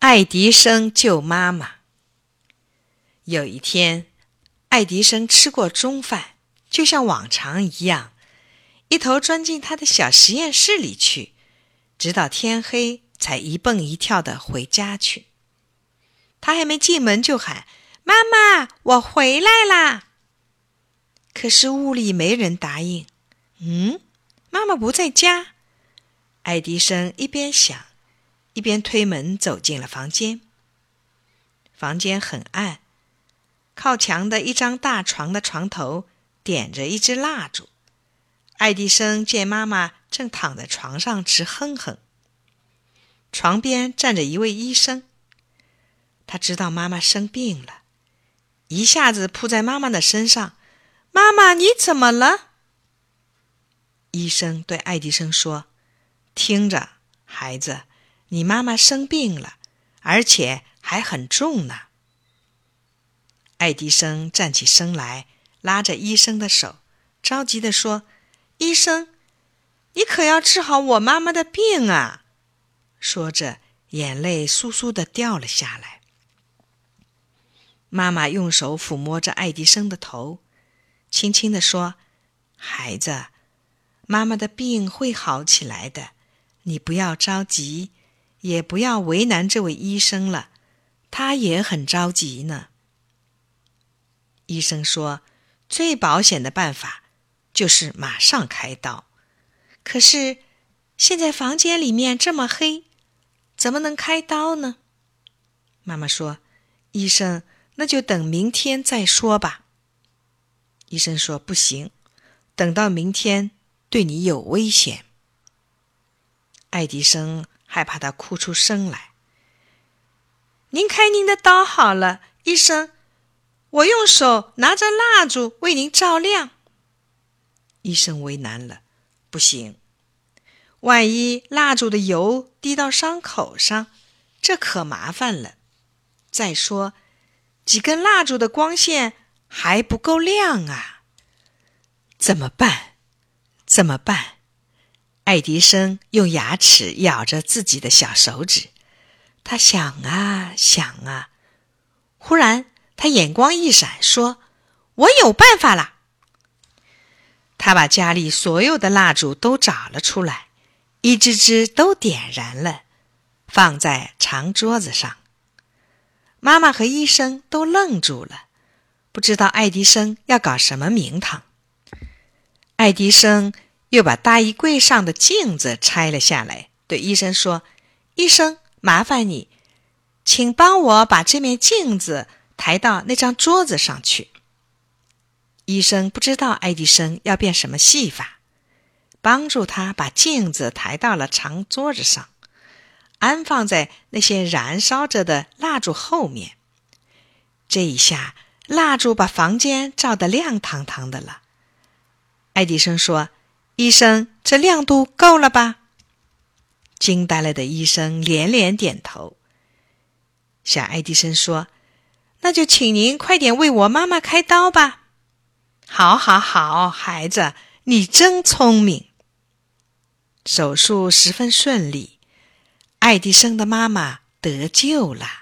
爱迪生救妈妈。有一天，爱迪生吃过中饭，就像往常一样，一头钻进他的小实验室里去，直到天黑才一蹦一跳的回家去。他还没进门就喊：“妈妈，我回来啦！”可是屋里没人答应。嗯，妈妈不在家。爱迪生一边想。一边推门走进了房间。房间很暗，靠墙的一张大床的床头点着一支蜡烛。爱迪生见妈妈正躺在床上直哼哼。床边站着一位医生。他知道妈妈生病了，一下子扑在妈妈的身上：“妈妈，你怎么了？”医生对爱迪生说：“听着，孩子。”你妈妈生病了，而且还很重呢。爱迪生站起身来，拉着医生的手，着急地说：“医生，你可要治好我妈妈的病啊！”说着，眼泪簌簌的掉了下来。妈妈用手抚摸着爱迪生的头，轻轻地说：“孩子，妈妈的病会好起来的，你不要着急。”也不要为难这位医生了，他也很着急呢。医生说：“最保险的办法就是马上开刀。”可是现在房间里面这么黑，怎么能开刀呢？妈妈说：“医生，那就等明天再说吧。”医生说：“不行，等到明天对你有危险。”爱迪生。害怕他哭出声来。您开您的刀好了，医生，我用手拿着蜡烛为您照亮。医生为难了，不行，万一蜡烛的油滴到伤口上，这可麻烦了。再说，几根蜡烛的光线还不够亮啊，怎么办？怎么办？爱迪生用牙齿咬着自己的小手指，他想啊想啊，忽然他眼光一闪，说：“我有办法了！”他把家里所有的蜡烛都找了出来，一支支都点燃了，放在长桌子上。妈妈和医生都愣住了，不知道爱迪生要搞什么名堂。爱迪生。又把大衣柜上的镜子拆了下来，对医生说：“医生，麻烦你，请帮我把这面镜子抬到那张桌子上去。”医生不知道爱迪生要变什么戏法，帮助他把镜子抬到了长桌子上，安放在那些燃烧着的蜡烛后面。这一下，蜡烛把房间照得亮堂堂的了。爱迪生说。医生，这亮度够了吧？惊呆了的医生连连点头。小爱迪生说：“那就请您快点为我妈妈开刀吧。”“好，好，好，孩子，你真聪明。”手术十分顺利，爱迪生的妈妈得救了。